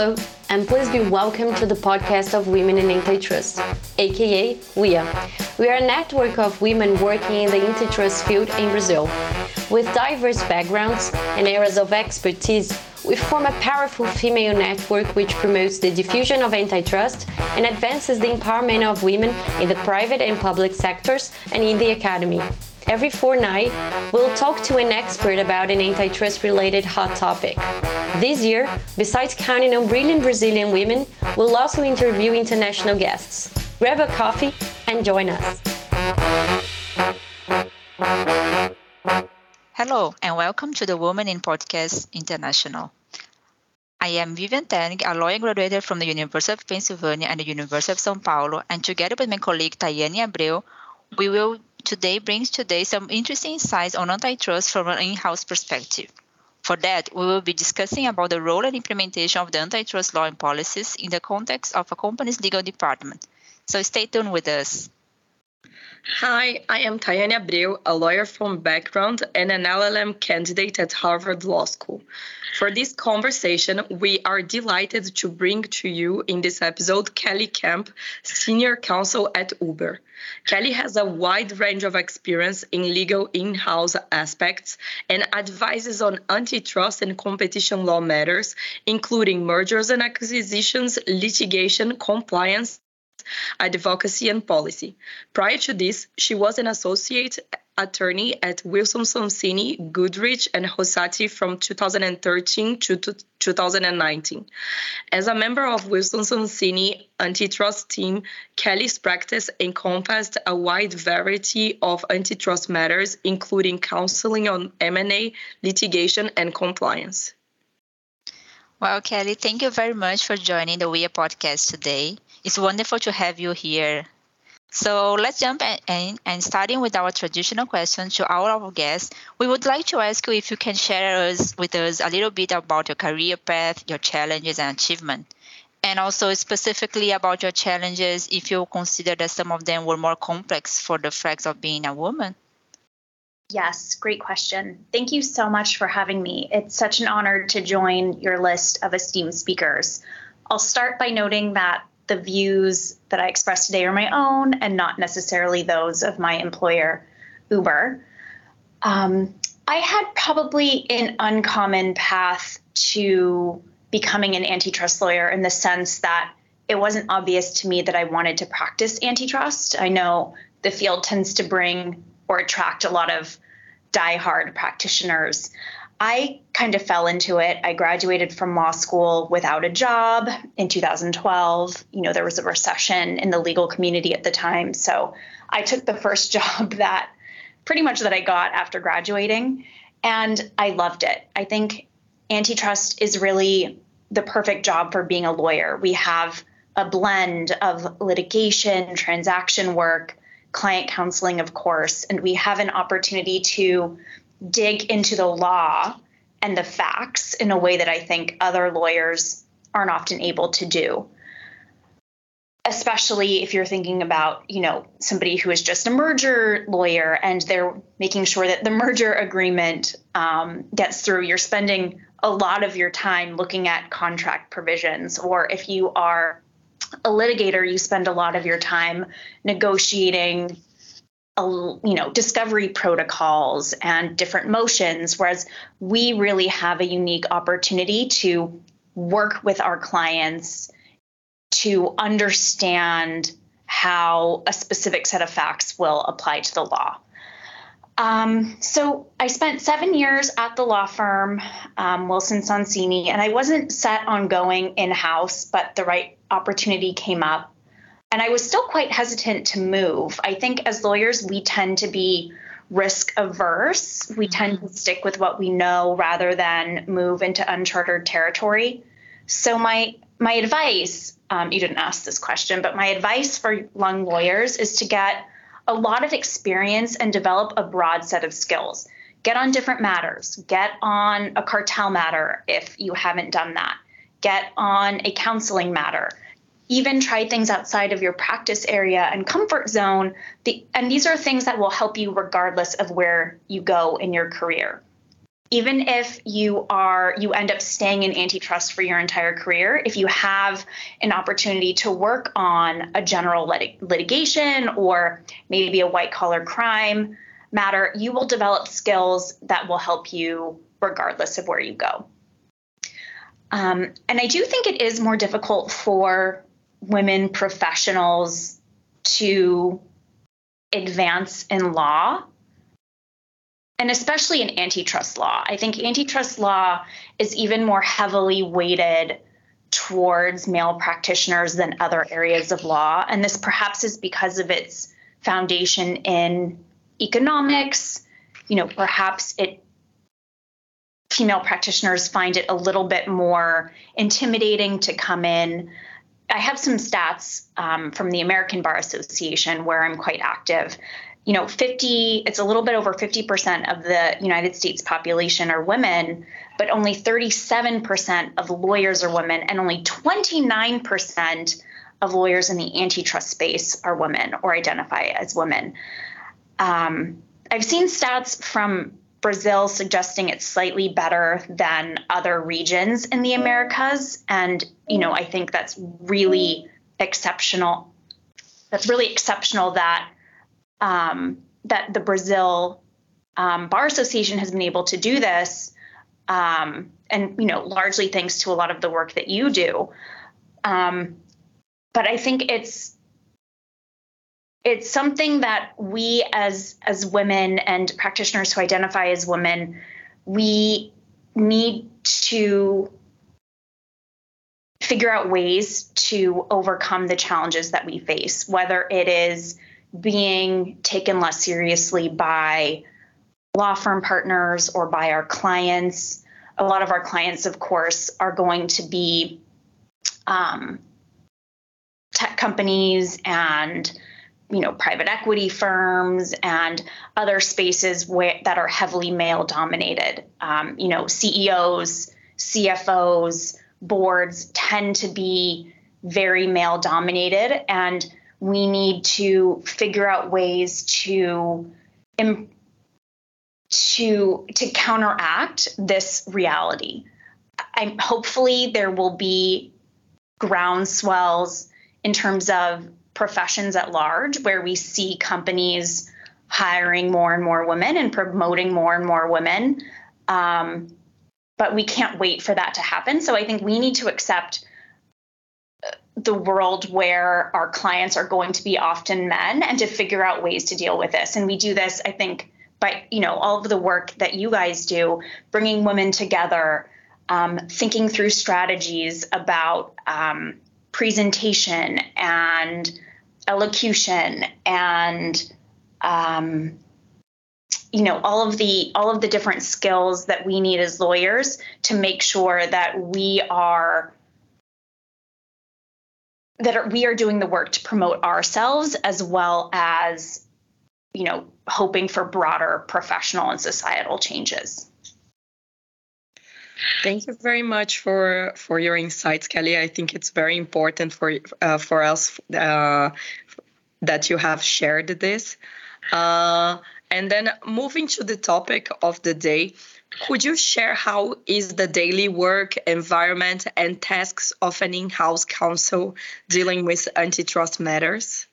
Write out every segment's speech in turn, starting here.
Hello, and please be welcome to the podcast of Women in Antitrust, aka WIA. We are a network of women working in the antitrust field in Brazil. With diverse backgrounds and areas of expertise, we form a powerful female network which promotes the diffusion of antitrust and advances the empowerment of women in the private and public sectors and in the academy. Every fortnight, we'll talk to an expert about an antitrust related hot topic. This year, besides counting on brilliant Brazilian women, we'll also interview international guests. Grab a coffee and join us. Hello, and welcome to the Women in Podcast International. I am Vivian Tang, a lawyer graduated from the University of Pennsylvania and the University of São Paulo, and together with my colleague Tayane Abreu, we will today brings today some interesting insights on antitrust from an in-house perspective. For that, we will be discussing about the role and implementation of the antitrust law and policies in the context of a company's legal department. So stay tuned with us. Hi, I am Tayane Abreu, a lawyer from background and an LLM candidate at Harvard Law School. For this conversation, we are delighted to bring to you in this episode Kelly Kemp, Senior Counsel at Uber. Kelly has a wide range of experience in legal in house aspects and advises on antitrust and competition law matters, including mergers and acquisitions, litigation, compliance, advocacy, and policy. Prior to this, she was an associate attorney at Wilson Sonsini, Goodrich, and Rosati from 2013 to 2019. As a member of Wilson Sonsini antitrust team, Kelly's practice encompassed a wide variety of antitrust matters, including counseling on M&A, litigation, and compliance. Well, Kelly, thank you very much for joining the WIA podcast today. It's wonderful to have you here. So let's jump in and starting with our traditional question to all our guests, we would like to ask you if you can share us, with us a little bit about your career path, your challenges and achievement, and also specifically about your challenges if you consider that some of them were more complex for the facts of being a woman. Yes, great question. Thank you so much for having me. It's such an honor to join your list of esteemed speakers. I'll start by noting that the views that I express today are my own and not necessarily those of my employer, Uber. Um, I had probably an uncommon path to becoming an antitrust lawyer in the sense that it wasn't obvious to me that I wanted to practice antitrust. I know the field tends to bring or attract a lot of die-hard practitioners. I kind of fell into it. I graduated from law school without a job in 2012. You know, there was a recession in the legal community at the time. So I took the first job that pretty much that I got after graduating, and I loved it. I think antitrust is really the perfect job for being a lawyer. We have a blend of litigation, transaction work, client counseling, of course, and we have an opportunity to dig into the law and the facts in a way that I think other lawyers aren't often able to do. Especially if you're thinking about, you know, somebody who is just a merger lawyer and they're making sure that the merger agreement um, gets through. You're spending a lot of your time looking at contract provisions, or if you are a litigator, you spend a lot of your time negotiating you know discovery protocols and different motions whereas we really have a unique opportunity to work with our clients to understand how a specific set of facts will apply to the law. Um, so I spent seven years at the law firm, um, Wilson Sonsini, and I wasn't set on going in house, but the right opportunity came up and I was still quite hesitant to move. I think as lawyers, we tend to be risk averse. We tend to stick with what we know rather than move into uncharted territory. So my my advice, um, you didn't ask this question, but my advice for young lawyers is to get a lot of experience and develop a broad set of skills. Get on different matters. Get on a cartel matter if you haven't done that. Get on a counseling matter even try things outside of your practice area and comfort zone. The, and these are things that will help you regardless of where you go in your career. even if you are you end up staying in antitrust for your entire career if you have an opportunity to work on a general lit- litigation or maybe a white collar crime matter you will develop skills that will help you regardless of where you go um, and i do think it is more difficult for women professionals to advance in law and especially in antitrust law. I think antitrust law is even more heavily weighted towards male practitioners than other areas of law. And this perhaps is because of its foundation in economics. You know, perhaps it female practitioners find it a little bit more intimidating to come in. I have some stats um, from the American Bar Association where I'm quite active you know 50 it's a little bit over 50% of the united states population are women but only 37% of lawyers are women and only 29% of lawyers in the antitrust space are women or identify as women um, i've seen stats from brazil suggesting it's slightly better than other regions in the americas and you know i think that's really exceptional that's really exceptional that um, that the Brazil um, Bar Association has been able to do this, um, and you know, largely thanks to a lot of the work that you do. Um, but I think it's it's something that we as as women and practitioners who identify as women, we need to figure out ways to overcome the challenges that we face, whether it is being taken less seriously by law firm partners or by our clients. A lot of our clients, of course, are going to be um, tech companies and you know private equity firms and other spaces where, that are heavily male dominated. Um, you know, CEOs, CFOs, boards tend to be very male dominated and we need to figure out ways to to to counteract this reality. I hopefully there will be groundswells in terms of professions at large where we see companies hiring more and more women and promoting more and more women. Um, but we can't wait for that to happen. So I think we need to accept the world where our clients are going to be often men and to figure out ways to deal with this. And we do this, I think, by you know all of the work that you guys do, bringing women together, um, thinking through strategies about um, presentation and elocution and um, you know all of the all of the different skills that we need as lawyers to make sure that we are that are, we are doing the work to promote ourselves as well as you know hoping for broader professional and societal changes Thank you very much for for your insights, Kelly. I think it's very important for uh, for us uh, that you have shared this. Uh, and then moving to the topic of the day, could you share how is the daily work environment and tasks of an in-house counsel dealing with antitrust matters?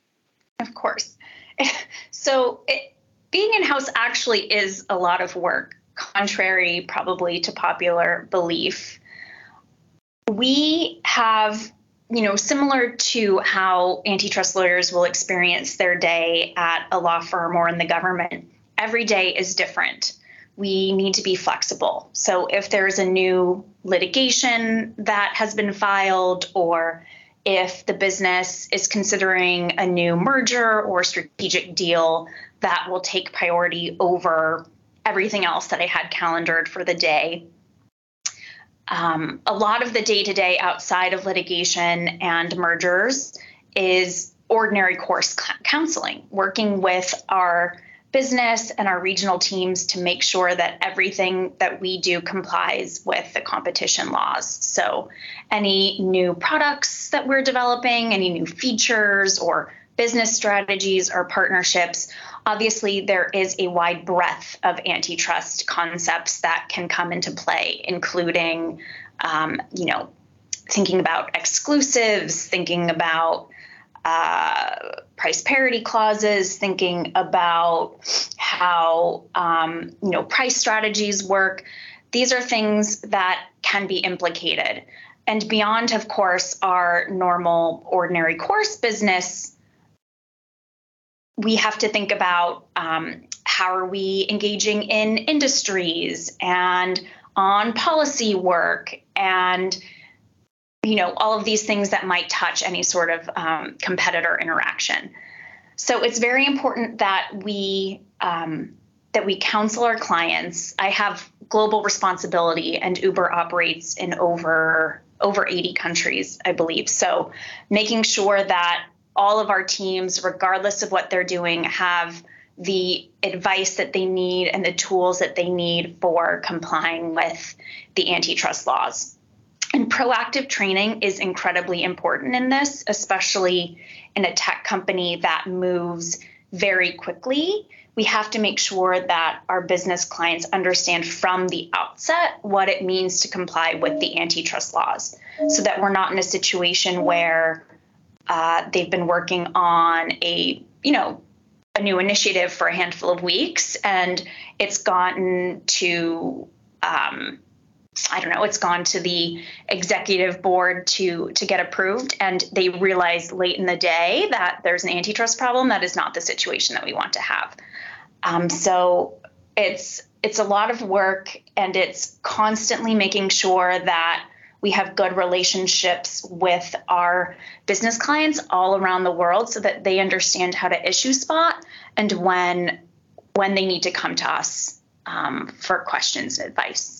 Of course. So it, being in-house actually is a lot of work, contrary probably to popular belief. We have you know, similar to how antitrust lawyers will experience their day at a law firm or in the government, every day is different we need to be flexible. So if there's a new litigation that has been filed, or if the business is considering a new merger or strategic deal, that will take priority over everything else that I had calendared for the day. Um, a lot of the day to day outside of litigation and mergers is ordinary course counseling, working with our business and our regional teams to make sure that everything that we do complies with the competition laws. So, any new products that we're developing, any new features or business strategies or partnerships, obviously there is a wide breadth of antitrust concepts that can come into play, including, um, you know, thinking about exclusives, thinking about uh, price parity clauses, thinking about how um, you know price strategies work. These are things that can be implicated. And beyond, of course, our normal, ordinary course business, we have to think about um, how are we engaging in industries and on policy work and you know all of these things that might touch any sort of um, competitor interaction. So it's very important that we um, that we counsel our clients. I have global responsibility and uber operates in over over 80 countries i believe. So making sure that all of our teams regardless of what they're doing have the advice that they need and the tools that they need for complying with the antitrust laws and proactive training is incredibly important in this, especially in a tech company that moves very quickly. We have to make sure that our business clients understand from the outset what it means to comply with the antitrust laws so that we're not in a situation where uh, they've been working on a, you know, a new initiative for a handful of weeks and it's gotten to um, I don't know, it's gone to the executive board to to get approved and they realized late in the day that there's an antitrust problem. That is not the situation that we want to have. Um, so it's it's a lot of work and it's constantly making sure that we have good relationships with our business clients all around the world so that they understand how to issue spot and when when they need to come to us um, for questions and advice.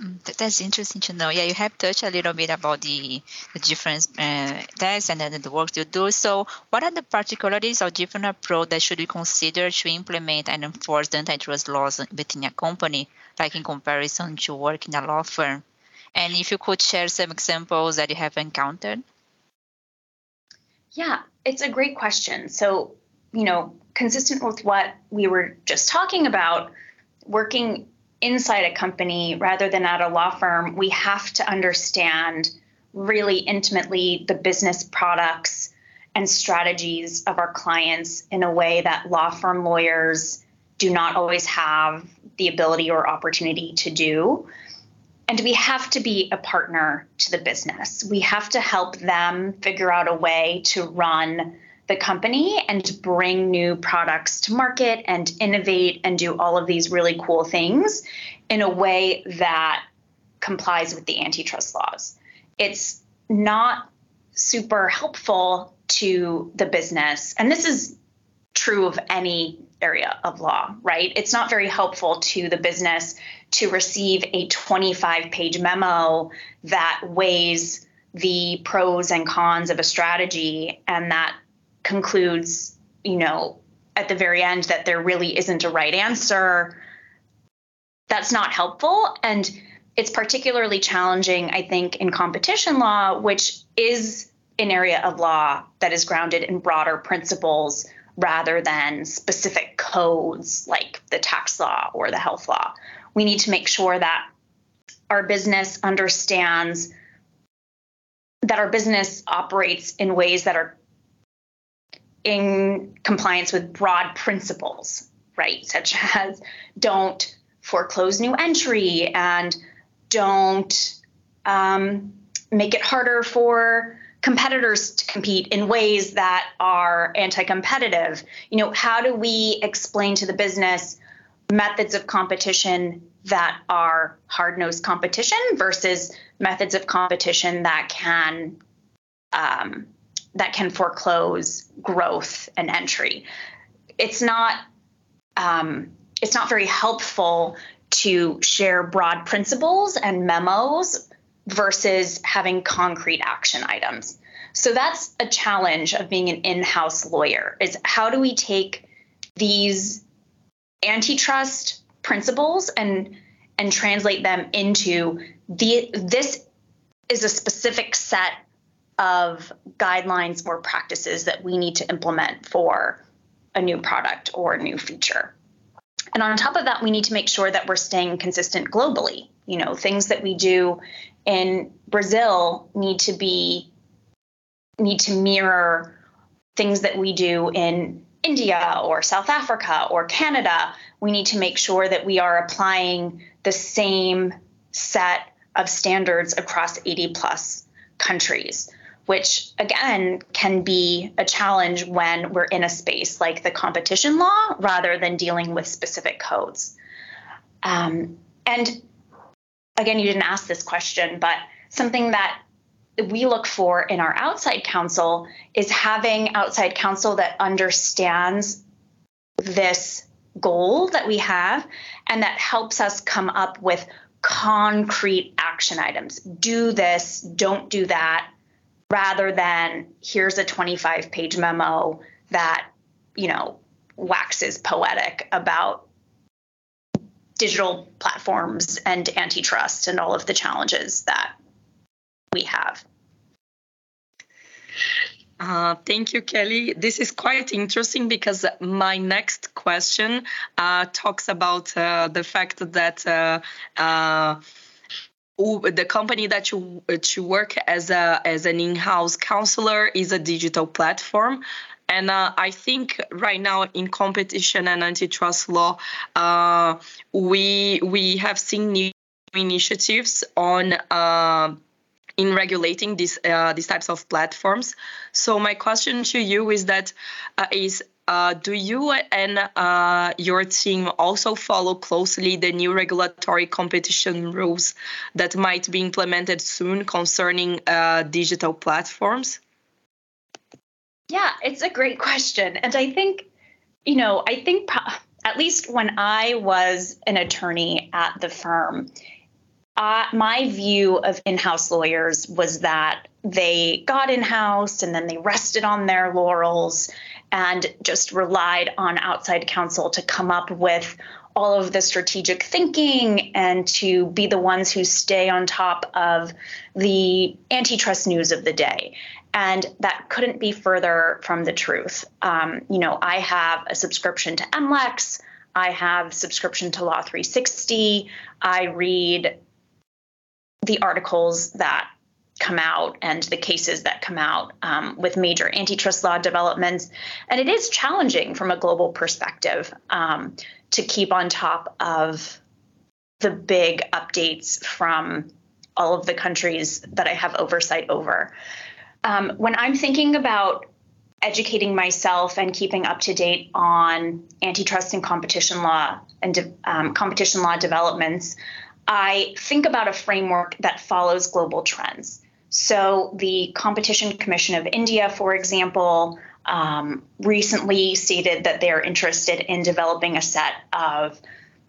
Mm, that's interesting to know. Yeah, you have touched a little bit about the, the different uh, tests and then the work you do. So, what are the particularities or different approach that should be considered to implement and enforce the antitrust laws within a company, like in comparison to work in a law firm? And if you could share some examples that you have encountered. Yeah, it's a great question. So, you know, consistent with what we were just talking about, working inside a company rather than at a law firm, we have to understand really intimately the business products and strategies of our clients in a way that law firm lawyers do not always have the ability or opportunity to do. And we have to be a partner to the business. We have to help them figure out a way to run the company and bring new products to market and innovate and do all of these really cool things in a way that complies with the antitrust laws. It's not super helpful to the business, and this is true of any area of law, right? It's not very helpful to the business to receive a 25 page memo that weighs the pros and cons of a strategy and that concludes, you know, at the very end that there really isn't a right answer, that's not helpful. And it's particularly challenging, I think, in competition law, which is an area of law that is grounded in broader principles rather than specific codes like the tax law or the health law. We need to make sure that our business understands that our business operates in ways that are in compliance with broad principles, right? Such as don't foreclose new entry and don't um, make it harder for competitors to compete in ways that are anti-competitive you know how do we explain to the business methods of competition that are hard-nosed competition versus methods of competition that can um, that can foreclose growth and entry. It's not um, it's not very helpful to share broad principles and memos versus having concrete action items. So that's a challenge of being an in-house lawyer is how do we take these antitrust principles and and translate them into the this is a specific set of guidelines or practices that we need to implement for a new product or a new feature. And on top of that, we need to make sure that we're staying consistent globally. You know, things that we do in Brazil need to be need to mirror things that we do in India or South Africa or Canada. We need to make sure that we are applying the same set of standards across 80 plus countries which again can be a challenge when we're in a space like the competition law rather than dealing with specific codes. Um, and again, you didn't ask this question, but something that we look for in our outside counsel is having outside counsel that understands this goal that we have and that helps us come up with concrete action items. Do this, don't do that, rather than here's a 25 page memo that, you know, waxes poetic about digital platforms and antitrust and all of the challenges that we have. Uh, thank you, Kelly. This is quite interesting because my next question uh, talks about uh, the fact that uh, uh, the company that you to work as a as an in-house counselor is a digital platform and uh, I think right now in competition and antitrust law, uh, we we have seen new initiatives on uh, in regulating these uh, these types of platforms. So my question to you is that uh, is uh, do you and uh, your team also follow closely the new regulatory competition rules that might be implemented soon concerning uh, digital platforms? Yeah, it's a great question. And I think, you know, I think at least when I was an attorney at the firm, uh, my view of in house lawyers was that they got in house and then they rested on their laurels and just relied on outside counsel to come up with all of the strategic thinking and to be the ones who stay on top of the antitrust news of the day. And that couldn't be further from the truth. Um, you know, I have a subscription to MLEX. I have subscription to Law 360. I read the articles that come out and the cases that come out um, with major antitrust law developments. And it is challenging from a global perspective um, to keep on top of the big updates from all of the countries that I have oversight over. Um, when I'm thinking about educating myself and keeping up to date on antitrust and competition law and um, competition law developments, I think about a framework that follows global trends. So, the Competition Commission of India, for example, um, recently stated that they're interested in developing a set of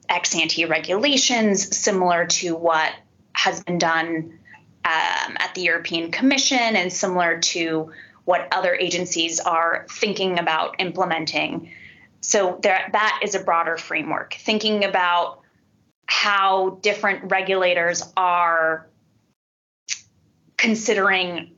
ex ante regulations similar to what has been done um, at the European Commission and similar to what other agencies are thinking about implementing. So, there, that is a broader framework, thinking about how different regulators are considering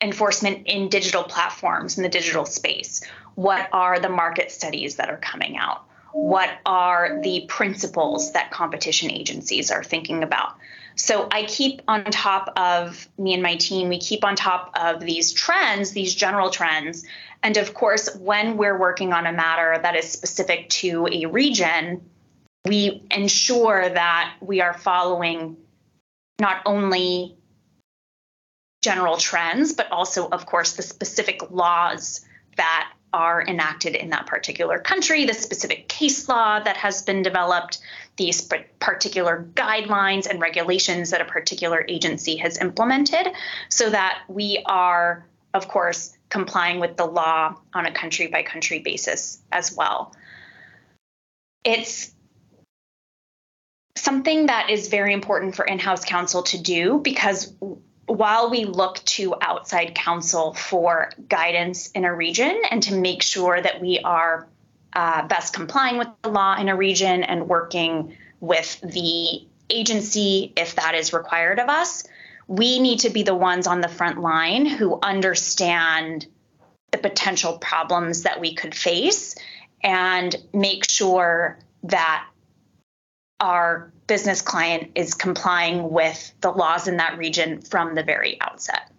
enforcement in digital platforms in the digital space? What are the market studies that are coming out? What are the principles that competition agencies are thinking about? So I keep on top of me and my team, we keep on top of these trends, these general trends. And of course, when we're working on a matter that is specific to a region, we ensure that we are following not only general trends, but also, of course, the specific laws that are enacted in that particular country, the specific case law that has been developed, these particular guidelines and regulations that a particular agency has implemented, so that we are, of course, complying with the law on a country by country basis as well. It's something that is very important for in house counsel to do because while we look to outside counsel for guidance in a region and to make sure that we are uh, best complying with the law in a region and working with the agency if that is required of us, we need to be the ones on the front line who understand the potential problems that we could face and make sure that our business client is complying with the laws in that region from the very outset.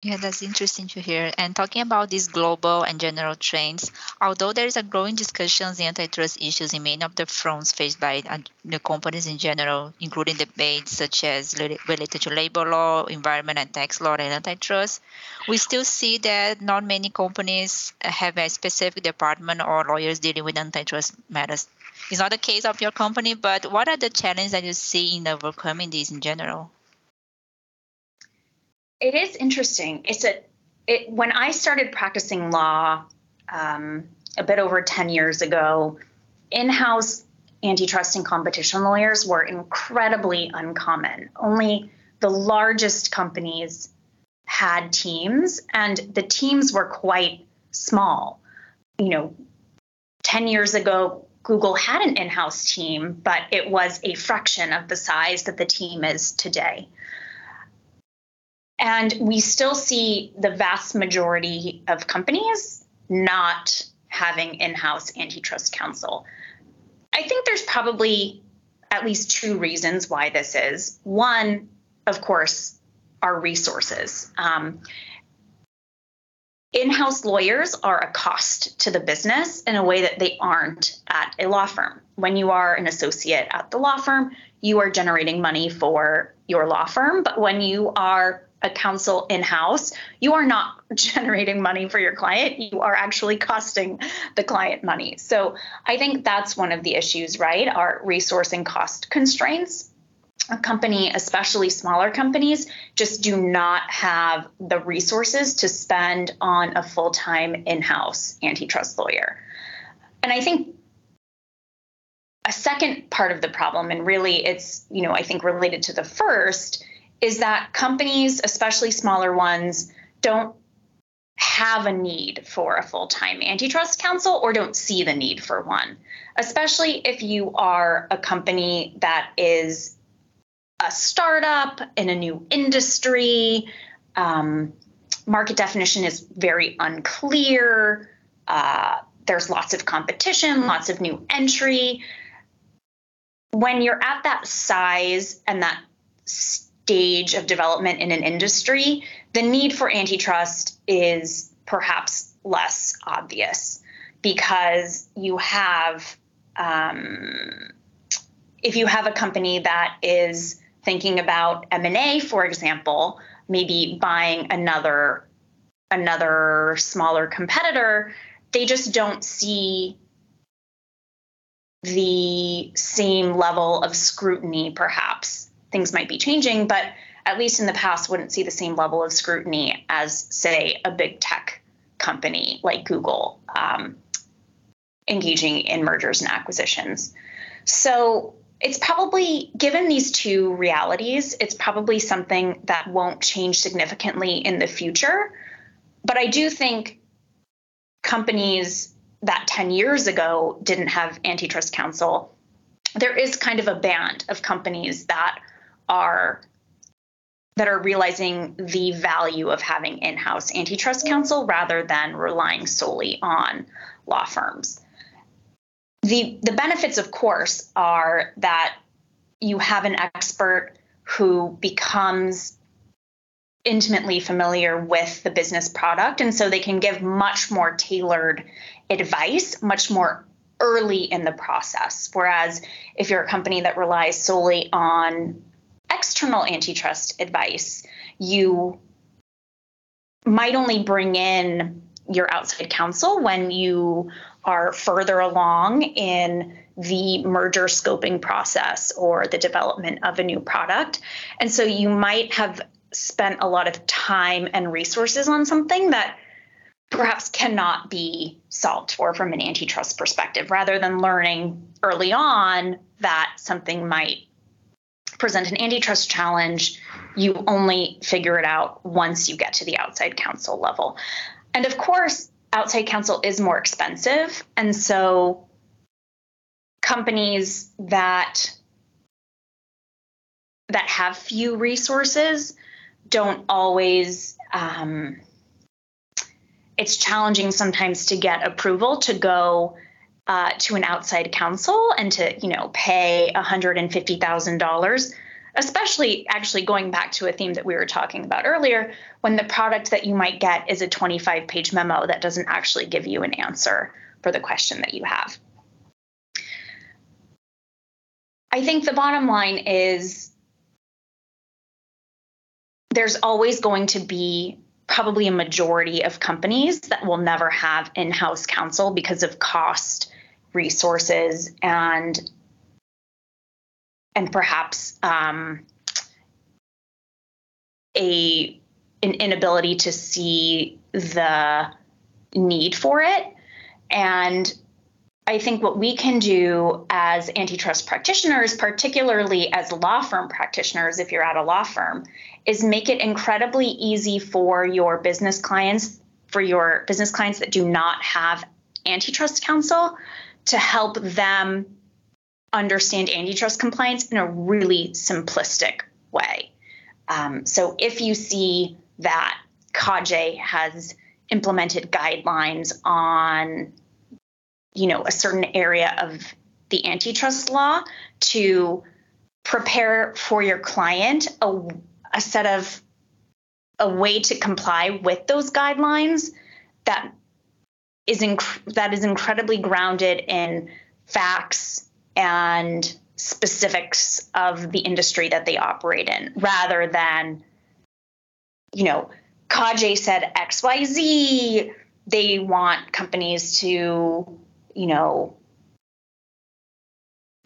Yeah, that's interesting to hear. And talking about these global and general trends, although there is a growing discussions in antitrust issues in many of the fronts faced by uh, the companies in general, including debates such as related to labor law, environment and tax law, and antitrust, we still see that not many companies have a specific department or lawyers dealing with antitrust matters. It's not the case of your company, but what are the challenges that you see in overcoming these in general? it is interesting. It's a it, when I started practicing law um, a bit over 10 years ago, in-house antitrust and competition lawyers were incredibly uncommon. Only the largest companies had teams, and the teams were quite small. You know, 10 years ago, Google had an in house team, but it was a fraction of the size that the team is today. And we still see the vast majority of companies not having in house antitrust counsel. I think there's probably at least two reasons why this is. One, of course, are resources. Um, in house lawyers are a cost to the business in a way that they aren't at a law firm. When you are an associate at the law firm, you are generating money for your law firm. But when you are a counsel in house, you are not generating money for your client. You are actually costing the client money. So I think that's one of the issues, right? Our resource and cost constraints. A company, especially smaller companies, just do not have the resources to spend on a full time in house antitrust lawyer. And I think a second part of the problem, and really it's, you know, I think related to the first, is that companies, especially smaller ones, don't have a need for a full time antitrust counsel or don't see the need for one, especially if you are a company that is a startup in a new industry. Um, market definition is very unclear. Uh, there's lots of competition, lots of new entry. When you're at that size and that stage of development in an industry, the need for antitrust is perhaps less obvious because you have, um, if you have a company that is thinking about M&A, for example, maybe buying another another smaller competitor, they just don't see the same level of scrutiny perhaps things might be changing, but at least in the past wouldn't see the same level of scrutiny as, say, a big tech company like Google um, engaging in mergers and acquisitions. So it's probably, given these two realities, it's probably something that won't change significantly in the future. But I do think companies that 10 years ago didn't have antitrust counsel, there is kind of a band of companies that are that are realizing the value of having in-house antitrust counsel rather than relying solely on law firms. The the benefits of course are that you have an expert who becomes intimately familiar with the business product. And so they can give much more tailored advice much more early in the process. Whereas if you're a company that relies solely on external antitrust advice, you might only bring in your outside counsel when you are further along in the merger scoping process or the development of a new product. And so you might have spent a lot of time and resources on something that perhaps cannot be solved for from an antitrust perspective rather than learning early on that something might present an antitrust challenge, you only figure it out once you get to the outside counsel level. And of course, outside counsel is more expensive. And so companies that that have few resources don't always um, it's challenging sometimes to get approval to go uh, to an outside counsel and to you know pay $150000 especially actually going back to a theme that we were talking about earlier when the product that you might get is a 25 page memo that doesn't actually give you an answer for the question that you have. I think the bottom line is there's always going to be probably a majority of companies that will never have in-house counsel because of cost resources and and perhaps um, a an inability to see the need for it. And I think what we can do as antitrust practitioners, particularly as law firm practitioners, if you're at a law firm, is make it incredibly easy for your business clients, for your business clients that do not have antitrust counsel, to help them understand antitrust compliance in a really simplistic way. Um, so if you see that CADE has implemented guidelines on you know a certain area of the antitrust law to prepare for your client a, a set of a way to comply with those guidelines that is inc- that is incredibly grounded in facts and specifics of the industry that they operate in rather than you know CADE said XYZ they want companies to you know,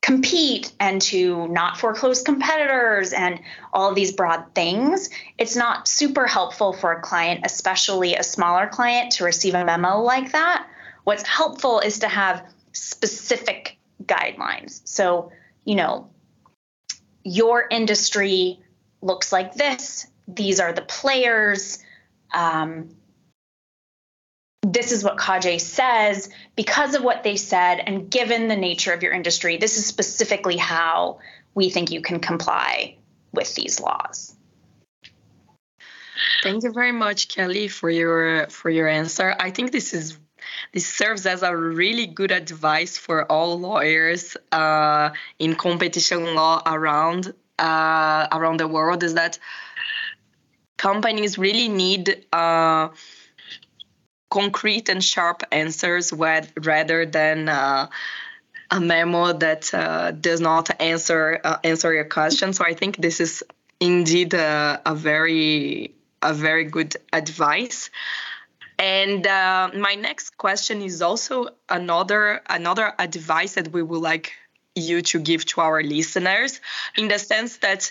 compete and to not foreclose competitors and all these broad things, it's not super helpful for a client, especially a smaller client, to receive a memo like that. What's helpful is to have specific guidelines. So, you know, your industry looks like this, these are the players. Um, this is what CADE says because of what they said, and given the nature of your industry, this is specifically how we think you can comply with these laws. Thank you very much, Kelly, for your for your answer. I think this is this serves as a really good advice for all lawyers uh, in competition law around uh, around the world. Is that companies really need. Uh, concrete and sharp answers rather than uh, a memo that uh, does not answer uh, answer your question. So I think this is indeed a, a very a very good advice. And uh, my next question is also another another advice that we would like you to give to our listeners, in the sense that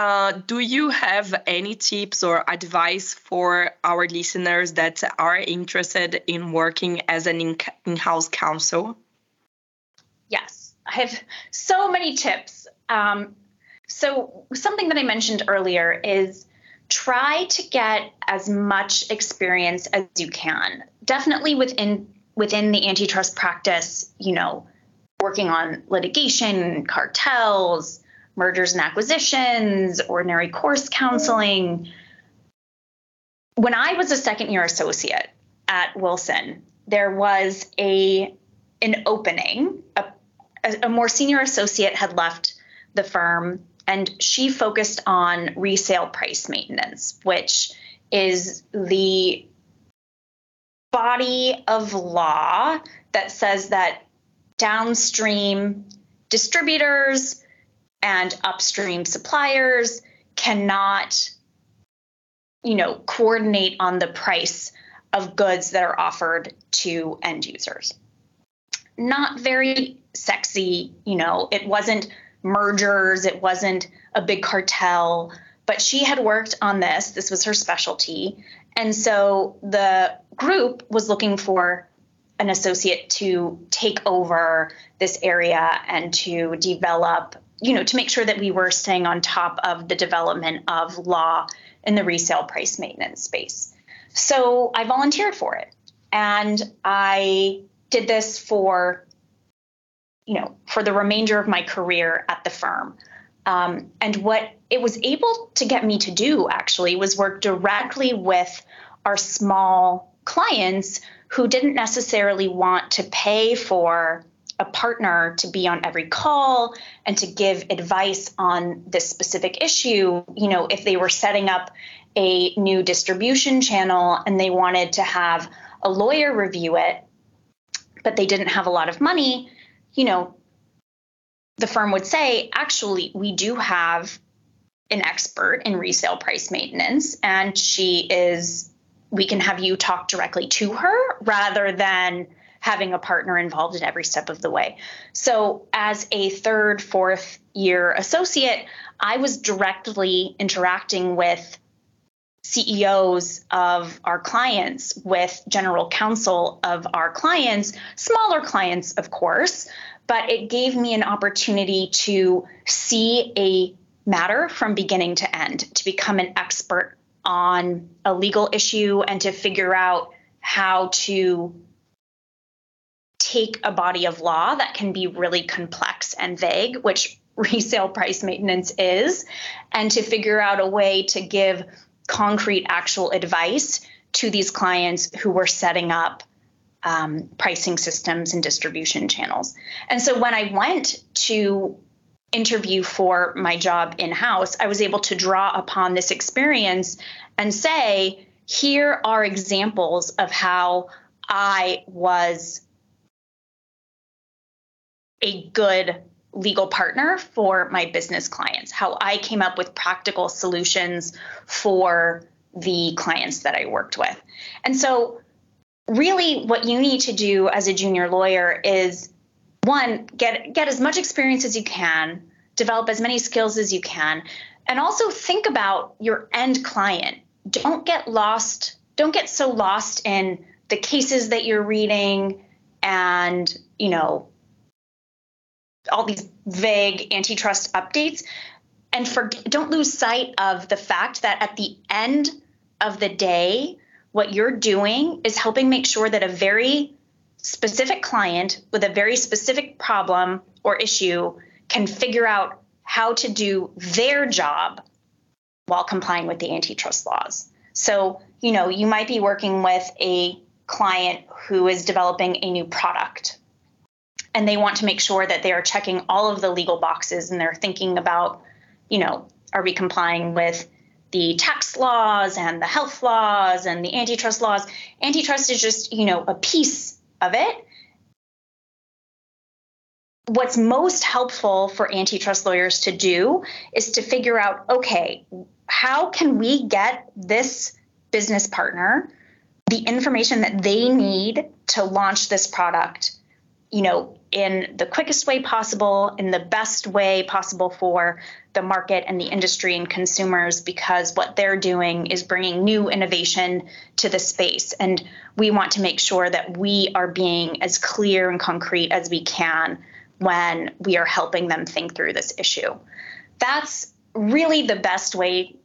uh, do you have any tips or advice for our listeners that are interested in working as an in house counsel? Yes, I have so many tips. Um, so, something that I mentioned earlier is try to get as much experience as you can. Definitely within within the antitrust practice, you know, working on litigation, cartels, mergers and acquisitions, ordinary course counseling. When I was a second year associate at Wilson, there was a an opening. A, a more senior associate had left the firm and she focused on resale price maintenance, which is the body of law that says that downstream distributors and upstream suppliers cannot you know coordinate on the price of goods that are offered to end users. Not very sexy you know it wasn't mergers it wasn't a big cartel but she had worked on this this was her specialty and so the group was looking for an associate to take over this area and to develop you know, to make sure that we were staying on top of the development of law in the resale price maintenance space. So I volunteered for it. And I did this for, you know, for the remainder of my career at the firm. Um, and what it was able to get me to do actually was work directly with our small clients who didn't necessarily want to pay for a partner to be on every call and to give advice on this specific issue. You know, if they were setting up a new distribution channel and they wanted to have a lawyer review it, but they didn't have a lot of money, you know, the firm would say, actually, we do have an expert in resale price maintenance, and she is, we can have you talk directly to her rather than having a partner involved in every step of the way. So, as a third, fourth year associate, I was directly interacting with CEOs of our clients, with general counsel of our clients, smaller clients, of course, but it gave me an opportunity to see a matter from beginning to end, to become an expert on a legal issue and to figure out how to take a body of law that can be really complex and vague, which resale price maintenance is, and to figure out a way to give concrete, actual advice to these clients who were setting up um, pricing systems and distribution channels. And so when I went to interview for my job in house, I was able to draw upon this experience and say, here are examples of how I was a good legal partner for my business clients, how I came up with practical solutions for the clients that I worked with. And so, really, what you need to do as a junior lawyer is one, get, get as much experience as you can, develop as many skills as you can, and also think about your end client. Don't get lost, don't get so lost in the cases that you're reading and, you know, all these vague antitrust updates and for don't lose sight of the fact that at the end of the day what you're doing is helping make sure that a very specific client with a very specific problem or issue can figure out how to do their job while complying with the antitrust laws. So, you know, you might be working with a client who is developing a new product and they want to make sure that they are checking all of the legal boxes and they're thinking about, you know, are we complying with the tax laws and the health laws and the antitrust laws? Antitrust is just, you know, a piece of it. What's most helpful for antitrust lawyers to do is to figure out okay, how can we get this business partner the information that they need to launch this product you know, in the quickest way possible, in the best way possible for the market and the industry and consumers, because what they're doing is bringing new innovation to the space. And we want to make sure that we are being as clear and concrete as we can when we are helping them think through this issue. That's really the best way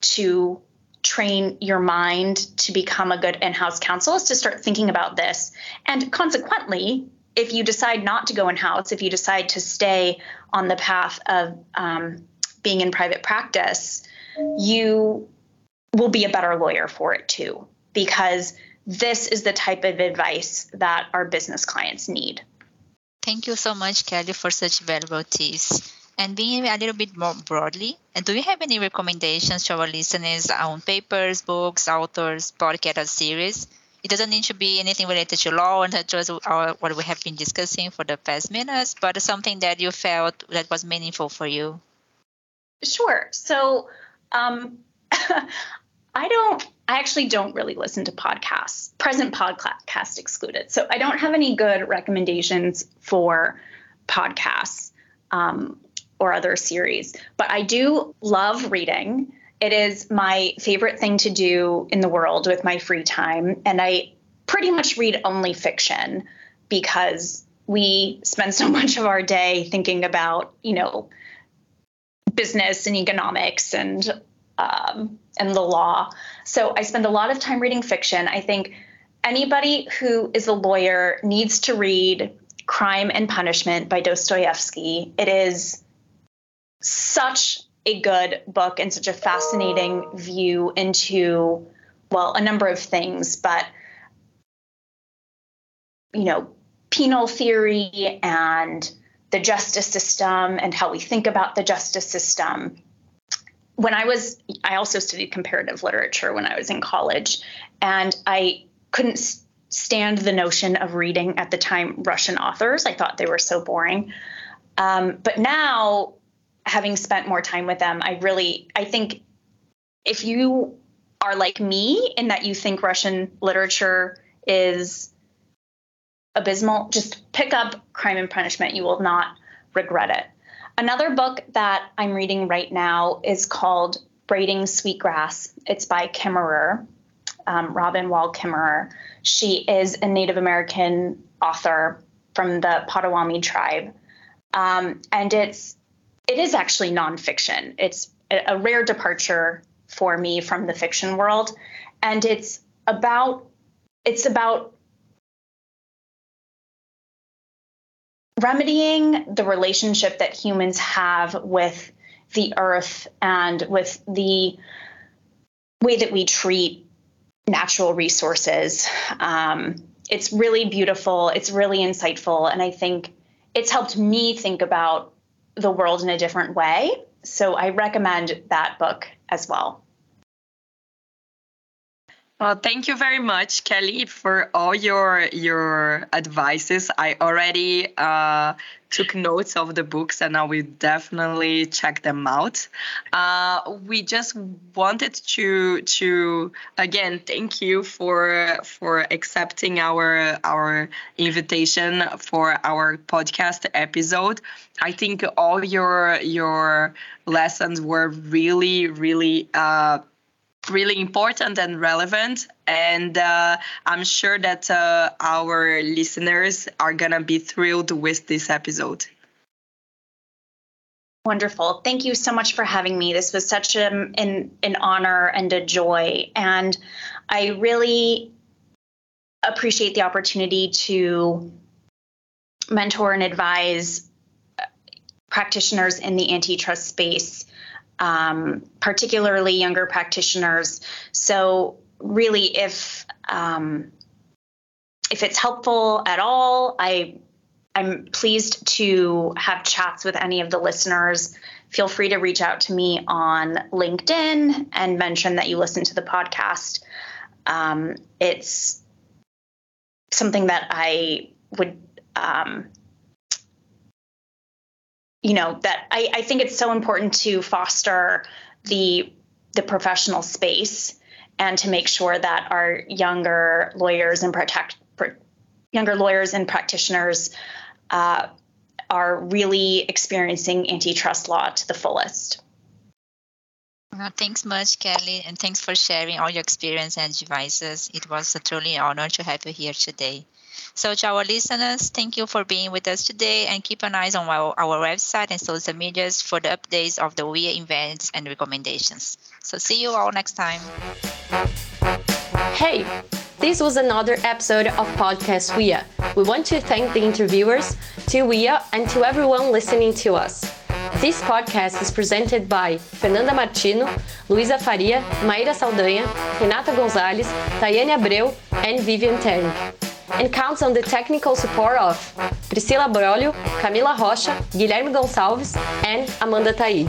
to train your mind to become a good in-house counsel is to start thinking about this and consequently if you decide not to go in-house if you decide to stay on the path of um, being in private practice you will be a better lawyer for it too because this is the type of advice that our business clients need thank you so much kelly for such valuable tips and being a little bit more broadly, and do you have any recommendations to our listeners on papers, books, authors, podcast, series? It doesn't need to be anything related to law and just what we have been discussing for the past minutes, but something that you felt that was meaningful for you. Sure. So, um, I don't. I actually don't really listen to podcasts. Present podcast excluded. So I don't have any good recommendations for podcasts. Um, or other series. But I do love reading. It is my favorite thing to do in the world with my free time. And I pretty much read only fiction because we spend so much of our day thinking about, you know, business and economics and um, and the law. So I spend a lot of time reading fiction. I think anybody who is a lawyer needs to read Crime and Punishment by Dostoevsky. It is such a good book and such a fascinating view into, well, a number of things, but, you know, penal theory and the justice system and how we think about the justice system. When I was, I also studied comparative literature when I was in college, and I couldn't stand the notion of reading at the time Russian authors. I thought they were so boring. Um, but now, having spent more time with them, I really, I think if you are like me in that you think Russian literature is abysmal, just pick up Crime and Punishment. You will not regret it. Another book that I'm reading right now is called Braiding Sweetgrass. It's by Kimmerer, um, Robin Wall Kimmerer. She is a Native American author from the Potawatomi tribe. Um, and it's it is actually nonfiction. It's a rare departure for me from the fiction world, and it's about it's about remedying the relationship that humans have with the earth and with the way that we treat natural resources. Um, it's really beautiful. It's really insightful, and I think it's helped me think about the world in a different way. So I recommend that book as well. Well, thank you very much, Kelly, for all your your advices. I already uh, took notes of the books, and I will definitely check them out. Uh, we just wanted to to again thank you for for accepting our our invitation for our podcast episode. I think all your your lessons were really really. Uh, really important and relevant. And uh, I'm sure that uh, our listeners are going to be thrilled with this episode. Wonderful. Thank you so much for having me. This was such a, an, an honor and a joy. And I really appreciate the opportunity to mentor and advise practitioners in the antitrust space um, particularly younger practitioners. So, really, if um, if it's helpful at all, I I'm pleased to have chats with any of the listeners. Feel free to reach out to me on LinkedIn and mention that you listen to the podcast. Um, it's something that I would um, you know that I, I think it's so important to foster the the professional space and to make sure that our younger lawyers and protect younger lawyers and practitioners uh, are really experiencing antitrust law to the fullest. Well, thanks much, Kelly, and thanks for sharing all your experience and advices. It was a truly honor to have you here today. So, to our listeners, thank you for being with us today and keep an eye on our, our website and social medias for the updates of the WIA events and recommendations. So, see you all next time. Hey, this was another episode of Podcast WIA. We want to thank the interviewers, to WIA, and to everyone listening to us. This podcast is presented by Fernanda Martino, Luísa Faria, Maíra Saldanha, Renata Gonzalez, Tayane Abreu, and Vivian Terry and counts on the technical support of Priscila Brolio, Camila Rocha, Guilherme Gonçalves, and Amanda Taide.